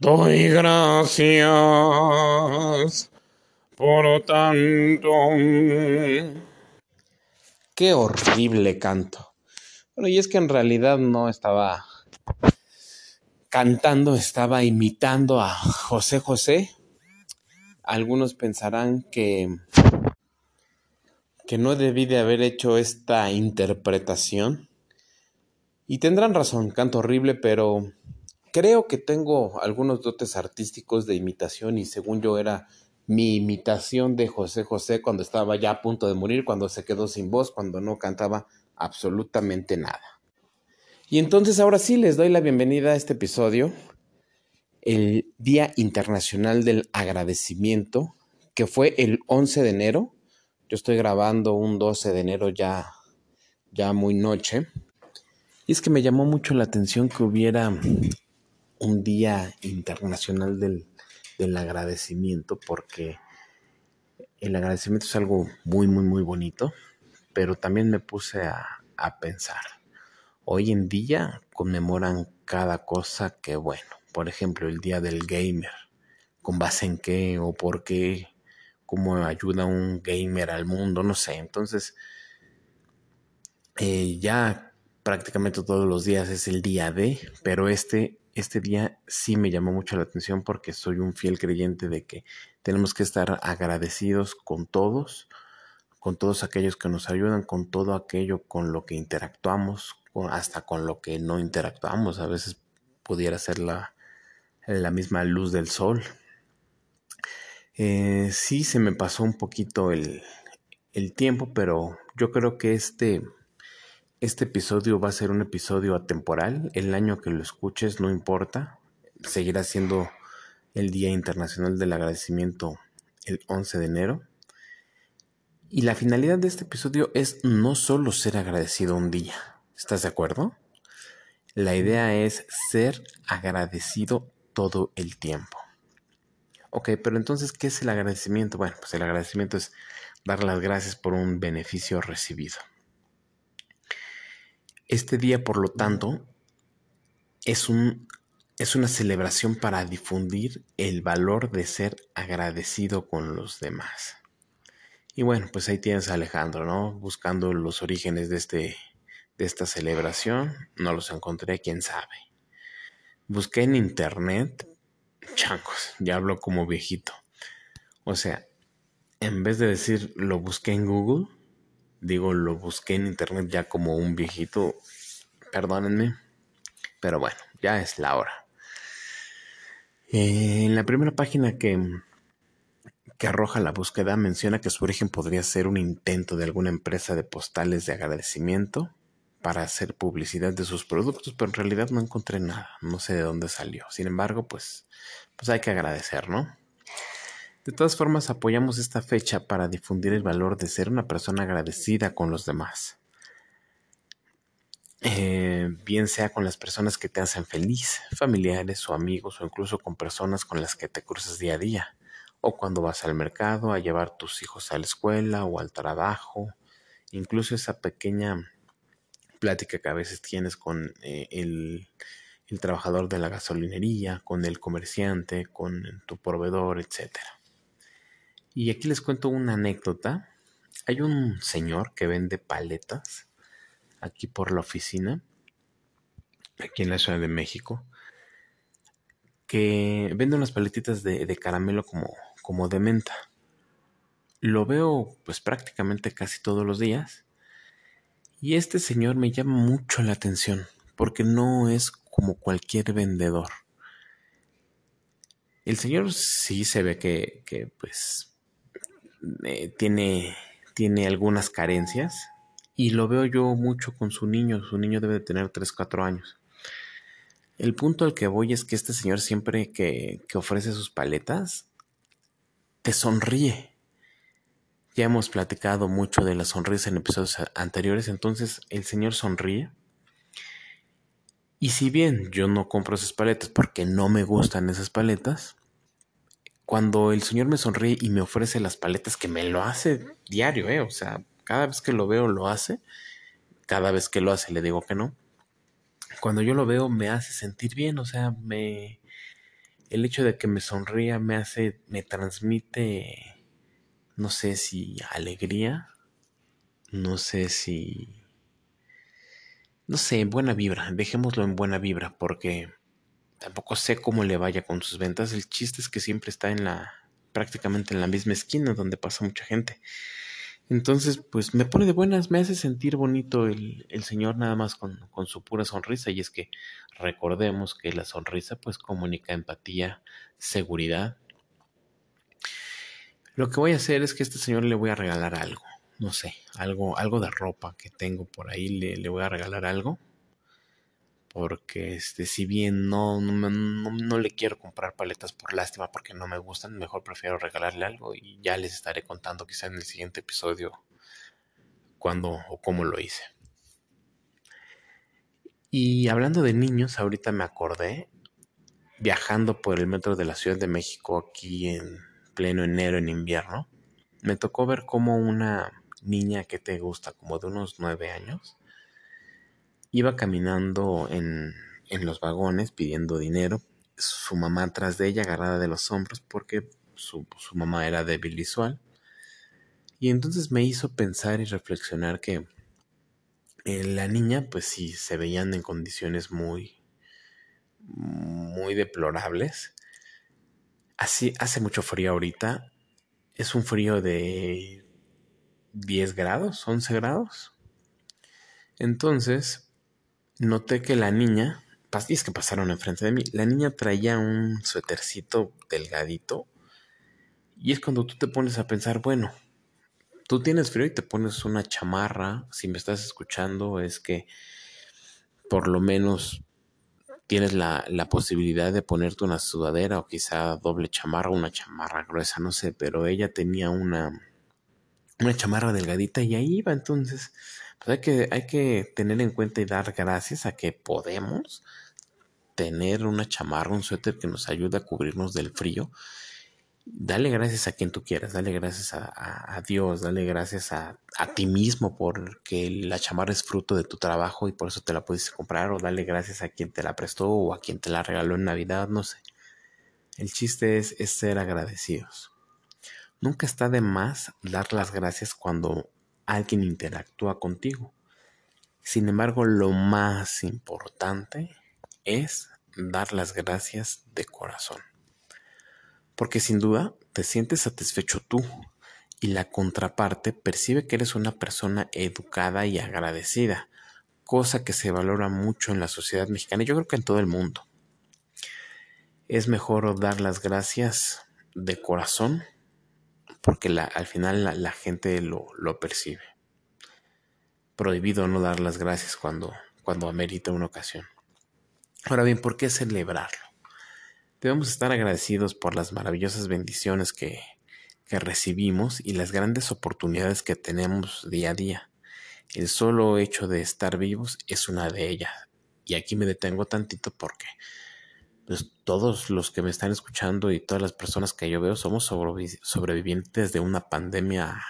Doy gracias por tanto. Qué horrible canto. Bueno, y es que en realidad no estaba cantando, estaba imitando a José José. Algunos pensarán que que no debí de haber hecho esta interpretación. Y tendrán razón, canto horrible, pero creo que tengo algunos dotes artísticos de imitación y según yo era mi imitación de José José cuando estaba ya a punto de morir, cuando se quedó sin voz, cuando no cantaba absolutamente nada. Y entonces ahora sí les doy la bienvenida a este episodio, el Día Internacional del Agradecimiento, que fue el 11 de enero. Yo estoy grabando un 12 de enero ya, ya muy noche. Y es que me llamó mucho la atención que hubiera un Día Internacional del, del Agradecimiento, porque el agradecimiento es algo muy, muy, muy bonito, pero también me puse a, a pensar Hoy en día conmemoran cada cosa que, bueno, por ejemplo, el Día del Gamer. ¿Con base en qué o por qué? ¿Cómo ayuda un gamer al mundo? No sé. Entonces, eh, ya prácticamente todos los días es el día de, pero este, este día sí me llamó mucho la atención porque soy un fiel creyente de que tenemos que estar agradecidos con todos, con todos aquellos que nos ayudan, con todo aquello con lo que interactuamos, hasta con lo que no interactuamos. A veces pudiera ser la, la misma luz del sol. Eh, sí se me pasó un poquito el, el, tiempo, pero yo creo que este, este episodio va a ser un episodio atemporal. El año que lo escuches no importa. Seguirá siendo el Día Internacional del Agradecimiento el 11 de enero. Y la finalidad de este episodio es no solo ser agradecido un día, ¿Estás de acuerdo? La idea es ser agradecido todo el tiempo. Ok, pero entonces, ¿qué es el agradecimiento? Bueno, pues el agradecimiento es dar las gracias por un beneficio recibido. Este día, por lo tanto, es, un, es una celebración para difundir el valor de ser agradecido con los demás. Y bueno, pues ahí tienes a Alejandro, ¿no? Buscando los orígenes de este de esta celebración. No los encontré, quién sabe. Busqué en internet. Changos, ya hablo como viejito. O sea, en vez de decir lo busqué en Google, digo lo busqué en internet ya como un viejito. Perdónenme. Pero bueno, ya es la hora. Eh, en la primera página que, que arroja la búsqueda menciona que su origen podría ser un intento de alguna empresa de postales de agradecimiento para hacer publicidad de sus productos, pero en realidad no encontré nada, no sé de dónde salió. Sin embargo, pues, pues hay que agradecer, ¿no? De todas formas, apoyamos esta fecha para difundir el valor de ser una persona agradecida con los demás. Eh, bien sea con las personas que te hacen feliz, familiares o amigos, o incluso con personas con las que te cruzas día a día, o cuando vas al mercado a llevar tus hijos a la escuela o al trabajo, incluso esa pequeña plática que a veces tienes con eh, el, el, trabajador de la gasolinería, con el comerciante, con tu proveedor, etc. Y aquí les cuento una anécdota. Hay un señor que vende paletas aquí por la oficina, aquí en la Ciudad de México, que vende unas paletitas de, de caramelo como, como de menta. Lo veo pues prácticamente casi todos los días y este señor me llama mucho la atención porque no es como cualquier vendedor. El señor sí se ve que, que pues eh, tiene, tiene algunas carencias y lo veo yo mucho con su niño. Su niño debe de tener 3, 4 años. El punto al que voy es que este señor siempre que, que ofrece sus paletas te sonríe ya hemos platicado mucho de la sonrisa en episodios anteriores, entonces el Señor sonríe. Y si bien yo no compro esas paletas porque no me gustan esas paletas, cuando el Señor me sonríe y me ofrece las paletas, que me lo hace diario, ¿eh? o sea, cada vez que lo veo lo hace, cada vez que lo hace le digo que no. Cuando yo lo veo me hace sentir bien, o sea, me, el hecho de que me sonría me hace, me transmite, no sé si alegría, no sé si, no sé, buena vibra, dejémoslo en buena vibra porque tampoco sé cómo le vaya con sus ventas, el chiste es que siempre está en la, prácticamente en la misma esquina donde pasa mucha gente. Entonces, pues me pone de buenas, me hace sentir bonito el, el Señor nada más con, con, su pura sonrisa. Y es que recordemos que la sonrisa pues comunica empatía, seguridad. Lo que voy a hacer es que a este Señor le voy a regalar algo. No sé, algo, algo de ropa que tengo por ahí, le, le voy a regalar algo porque este si bien no no, no, no, le quiero comprar paletas por lástima porque no me gustan, mejor prefiero regalarle algo y ya les estaré contando quizá en el siguiente episodio cuándo o cómo lo hice. Y hablando de niños, ahorita me acordé viajando por el metro de la Ciudad de México aquí en pleno enero en invierno, me tocó ver como una niña que te gusta como de unos nueve años Iba caminando en, en los vagones pidiendo dinero, su mamá atrás de ella agarrada de los hombros porque su, su mamá era débil visual. Y entonces me hizo pensar y reflexionar que eh, la niña, pues sí, se veían en condiciones muy, muy deplorables. Así hace mucho frío ahorita. Es un frío de 10 grados, 11 grados. Entonces, noté que la niña, y es que pasaron enfrente de mí, la niña traía un suétercito delgadito. Y es cuando tú te pones a pensar, bueno, tú tienes frío y te pones una chamarra, si me estás escuchando, es que por lo menos tienes la, la, posibilidad de ponerte una sudadera o quizá doble chamarra, una chamarra gruesa, no sé, pero ella tenía una, una chamarra delgadita y ahí iba entonces pues hay que, tener en cuenta y dar gracias a que podemos tener una chamarra, un suéter que nos ayude a cubrirnos del frío. Dale gracias a quien tú quieras, dale gracias a, a, Dios, dale gracias a, a, ti mismo porque la chamarra es fruto de tu trabajo y por eso te la puedes comprar o dale gracias a quien te la prestó o a quien te la regaló en Navidad, no sé. El chiste es ser agradecidos. Nunca está de más dar las gracias cuando alguien interactúa contigo. Sin embargo, lo más importante es dar las gracias de corazón. Porque sin duda te sientes satisfecho tú y la contraparte percibe que eres una persona educada y agradecida, cosa que se valora mucho en la sociedad mexicana y yo creo que en todo el mundo. Es mejor dar las gracias de corazón porque la, al final la, la gente lo, lo, percibe. Prohibido no dar las gracias cuando, cuando amerita una ocasión. Ahora bien, ¿por qué celebrarlo? Debemos estar agradecidos por las maravillosas bendiciones que, que recibimos y las grandes oportunidades que tenemos día a día. El solo hecho de estar vivos es una de ellas. Y aquí me detengo tantito porque pues todos los que me están escuchando y todas las personas que yo veo somos sobrevivientes de una pandemia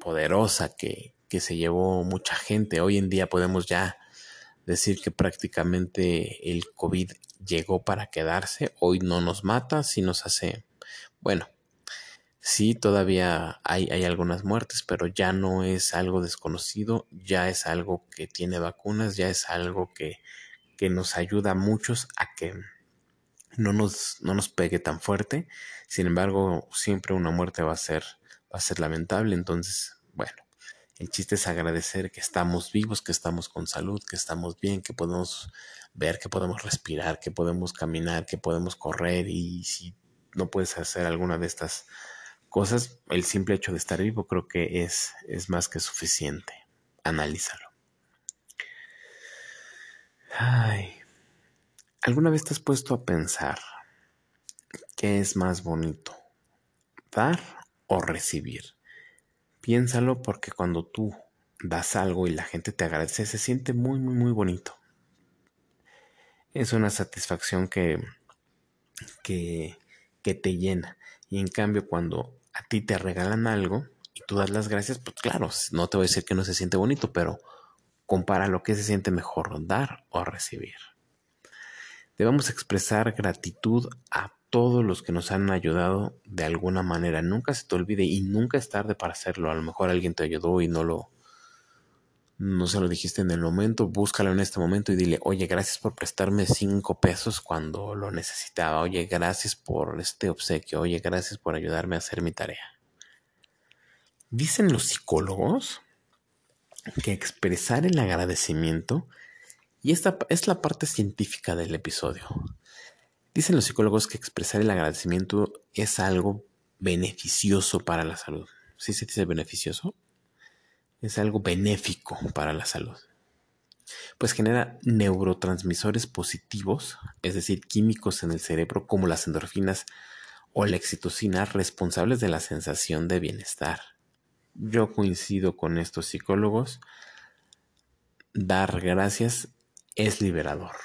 poderosa que, que se llevó mucha gente. Hoy en día podemos ya decir que prácticamente el COVID llegó para quedarse. Hoy no nos mata, sí nos hace, bueno, sí todavía hay, hay algunas muertes, pero ya no es algo desconocido, ya es algo que tiene vacunas, ya es algo que que nos ayuda a muchos a que no nos, no nos pegue tan fuerte. Sin embargo, siempre una muerte va a ser, va a ser lamentable. Entonces, bueno, el chiste es agradecer que estamos vivos, que estamos con salud, que estamos bien, que podemos ver, que podemos respirar, que podemos caminar, que podemos correr y si no puedes hacer alguna de estas cosas, el simple hecho de estar vivo creo que es, es más que suficiente. Analízalo. Ay, ¿alguna vez te has puesto a pensar qué es más bonito? ¿Dar o recibir? Piénsalo porque cuando tú das algo y la gente te agradece, se siente muy, muy, muy bonito. Es una satisfacción que, que, que te llena. Y en cambio, cuando a ti te regalan algo y tú das las gracias, pues claro, no te voy a decir que no se siente bonito, pero compara lo que se siente mejor, dar o recibir. Debemos expresar gratitud a todos los que nos han ayudado de alguna manera. Nunca se te olvide y nunca es tarde para hacerlo. A lo mejor alguien te ayudó y no lo no se lo dijiste en el momento, búscalo en este momento y dile, oye, gracias por prestarme cinco pesos cuando lo necesitaba, oye, gracias por este obsequio, oye, gracias por ayudarme a hacer mi tarea. Dicen los psicólogos que expresar el agradecimiento, y esta es la parte científica del episodio, dicen los psicólogos que expresar el agradecimiento es algo beneficioso para la salud. ¿Sí se dice beneficioso? es algo benéfico para la salud. Pues genera neurotransmisores positivos, es decir, químicos en el cerebro como las endorfinas o la excitocina responsables de la sensación de bienestar. Yo coincido con estos psicólogos. Dar gracias es liberador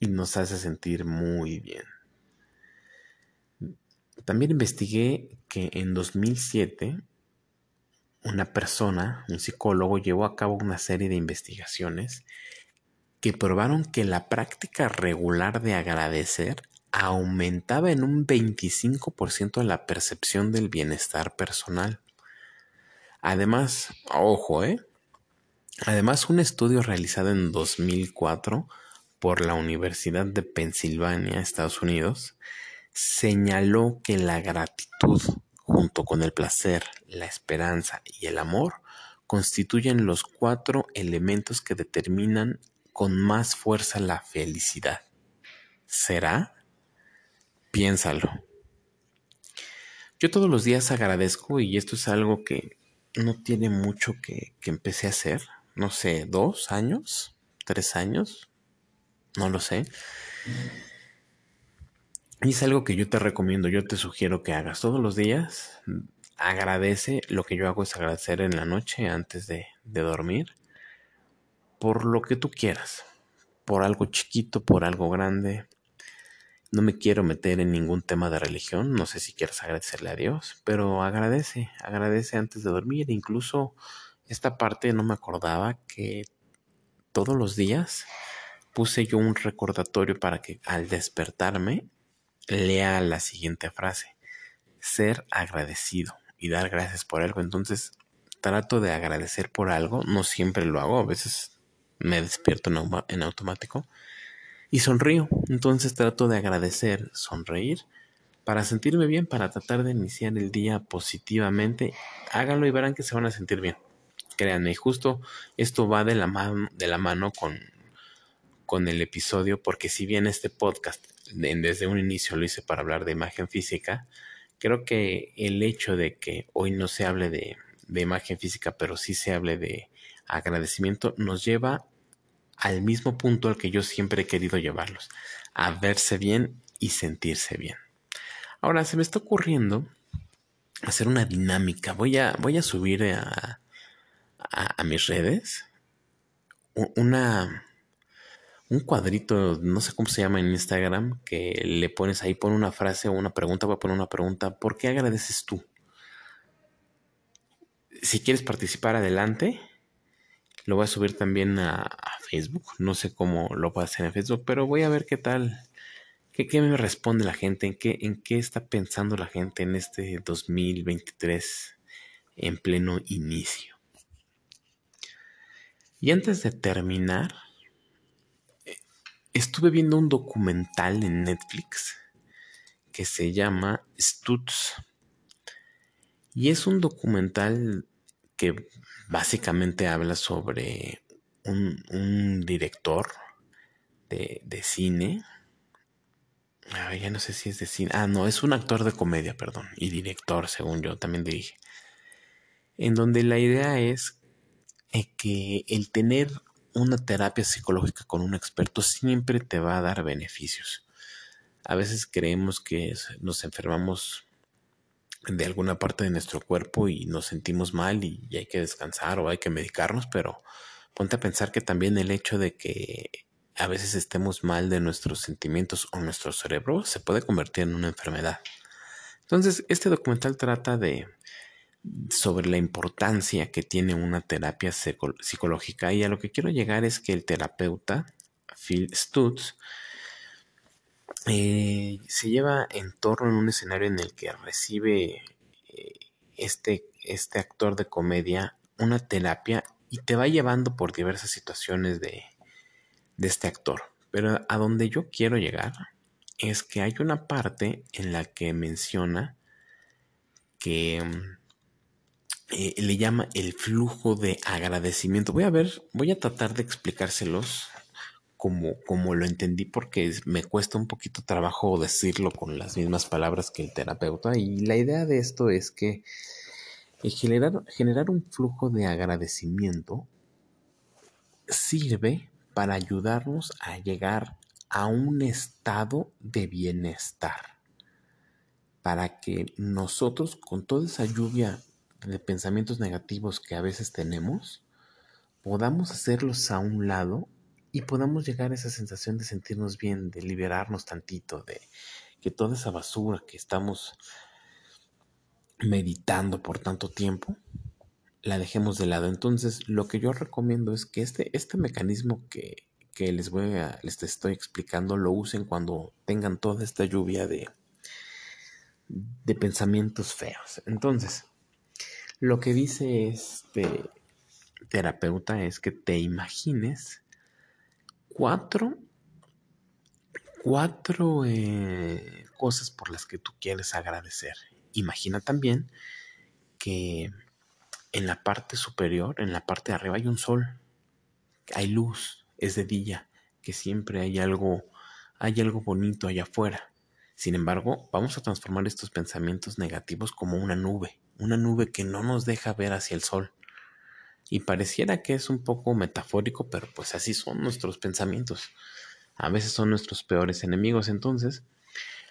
y nos hace sentir muy bien. También investigué que en 2007 una persona, un psicólogo, llevó a cabo una serie de investigaciones que probaron que la práctica regular de agradecer aumentaba en un 25% la percepción del bienestar personal. Además, ojo, ¿eh? Además, un estudio realizado en 2004 por la Universidad de Pensilvania, Estados Unidos, señaló que la gratitud junto con el placer, la esperanza y el amor, constituyen los cuatro elementos que determinan con más fuerza la felicidad. ¿Será? Piénsalo. Yo todos los días agradezco y esto es algo que no tiene mucho que, que empecé a hacer. No sé, dos años, tres años, no lo sé. Y es algo que yo te recomiendo, yo te sugiero que hagas todos los días. Agradece, lo que yo hago es agradecer en la noche antes de, de dormir por lo que tú quieras, por algo chiquito, por algo grande. No me quiero meter en ningún tema de religión, no sé si quieres agradecerle a Dios, pero agradece, agradece antes de dormir. Incluso esta parte no me acordaba que todos los días puse yo un recordatorio para que al despertarme lea la siguiente frase. Ser agradecido y dar gracias por algo. Entonces, trato de agradecer por algo. No siempre lo hago. A veces me despierto en, automático y sonrío. Entonces trato de agradecer, sonreír para sentirme bien, para tratar de iniciar el día positivamente. Háganlo y verán que se van a sentir bien. Créanme, justo esto va de la, mano, de la mano con, con el episodio, porque si bien este podcast desde un inicio lo hice para hablar de imagen física, creo que el hecho de que hoy no se hable de, imagen física, pero sí se hable de agradecimiento, nos lleva al mismo punto al que yo siempre he querido llevarlos, a verse bien y sentirse bien. Ahora se me está ocurriendo hacer una dinámica. Voy a, voy a subir a, a mis redes una, un cuadrito, no sé cómo se llama en Instagram, que le pones ahí, pone una frase o una pregunta, voy a poner una pregunta, ¿por qué agradeces tú? Si quieres participar adelante, lo voy a subir también a, Facebook, no sé cómo lo puedo hacer en Facebook, pero voy a ver qué tal, qué, me responde la gente, en qué, en qué está pensando la gente en este 2023 en pleno inicio. Y antes de terminar, estuve viendo un documental en Netflix que se llama Stutz. Y es un documental que básicamente habla sobre un, director de, cine. ya no sé si es de cine. Ah, no, es un actor de comedia, perdón. Y director, según yo, también dirige. En donde la idea es eh, que el tener una terapia psicológica con un experto siempre te va a dar beneficios. A veces creemos que nos enfermamos de alguna parte de nuestro cuerpo y nos sentimos mal y, hay que descansar o hay que medicarnos, pero ponte a pensar que también el hecho de que a veces estemos mal de nuestros sentimientos o nuestro cerebro se puede convertir en una enfermedad. Entonces, este documental trata de, sobre la importancia que tiene una terapia psicológica y a lo que quiero llegar es que el terapeuta Phil Stutz eh, se lleva en torno en un escenario en el que recibe eh, este, este actor de comedia una terapia y te va llevando por diversas situaciones de, de este actor. Pero a donde yo quiero llegar es que hay una parte en la que menciona que eh, le llama el flujo de agradecimiento. Voy a ver, voy a tratar de explicárselos como, como lo entendí porque me cuesta un poquito trabajo decirlo con las mismas palabras que el terapeuta. Y la idea de esto es que eh, generar, generar un flujo de agradecimiento sirve para ayudarnos a llegar a un estado de bienestar. Para que nosotros, con toda esa lluvia de pensamientos negativos que a veces tenemos, podamos hacerlos a un lado y podamos llegar a esa sensación de sentirnos bien, de liberarnos tantito, de que toda esa basura que estamos meditando por tanto tiempo, la dejemos de lado. Entonces, lo que yo recomiendo es que este, este mecanismo que, que les voy a, les estoy explicando, lo usen cuando tengan toda esta lluvia de, de pensamientos feos. Entonces, lo que dice este terapeuta es que te imagines cuatro, cuatro eh, cosas por las que tú quieres agradecer. Imagina también que en la parte superior, en la parte de arriba hay un sol, hay luz, es de día, que siempre hay algo, hay algo bonito allá afuera. Sin embargo, vamos a transformar estos pensamientos negativos como una nube, una nube que no nos deja ver hacia el sol. Y pareciera que es un poco metafórico, pero pues así son nuestros pensamientos. A veces son nuestros peores enemigos. Entonces,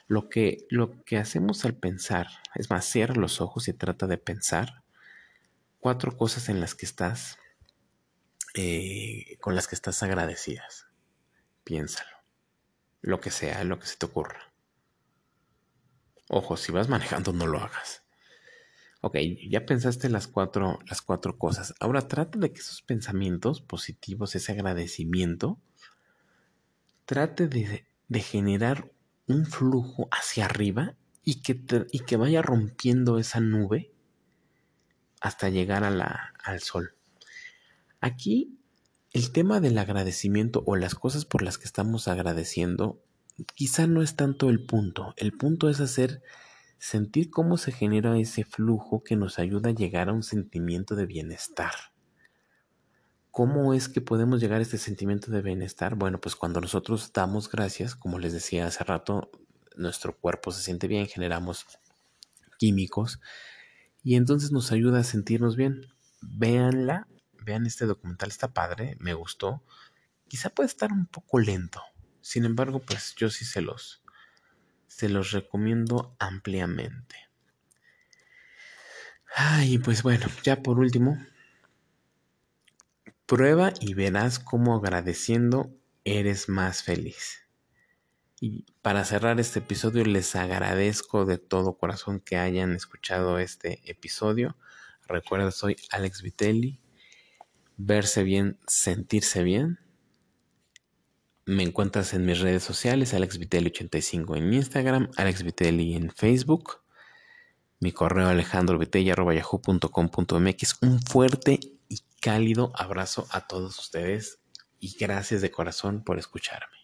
lo que, lo que hacemos al pensar, es más, los ojos y trata de pensar cuatro cosas en las que estás, eh, con las que estás agradecidas. Piénsalo. Lo que sea, lo que se te ocurra. Ojo, si vas manejando, no lo hagas. Ok, ya pensaste las cuatro, las cuatro cosas. Ahora trata de que esos pensamientos positivos, ese agradecimiento, trate de, generar un flujo hacia arriba y que, y que vaya rompiendo esa nube hasta llegar a la, al sol. Aquí el tema del agradecimiento o las cosas por las que estamos agradeciendo quizá no es tanto el punto. El punto es hacer sentir cómo se genera ese flujo que nos ayuda a llegar a un sentimiento de bienestar. ¿Cómo es que podemos llegar a este sentimiento de bienestar? Bueno, pues cuando nosotros damos gracias, como les decía hace rato, nuestro cuerpo se siente bien, generamos químicos y entonces nos ayuda a sentirnos bien. Véanla, vean este documental, está padre, me gustó. Quizá puede estar un poco lento, sin embargo, pues yo sí se los, se los recomiendo ampliamente. Ay, pues bueno, ya por último, prueba y verás cómo agradeciendo eres más feliz. Y para cerrar este episodio, les agradezco de todo corazón que hayan escuchado este episodio. Recuerda, soy Alex Vitelli. Verse bien, sentirse bien. Me encuentras en mis redes sociales, AlexVitelli85 en Instagram, AlexVitelli en Facebook, mi correo alejandrovitelli.yahoo.com.mx. Un fuerte cálido abrazo a todos ustedes y gracias de corazón por escucharme.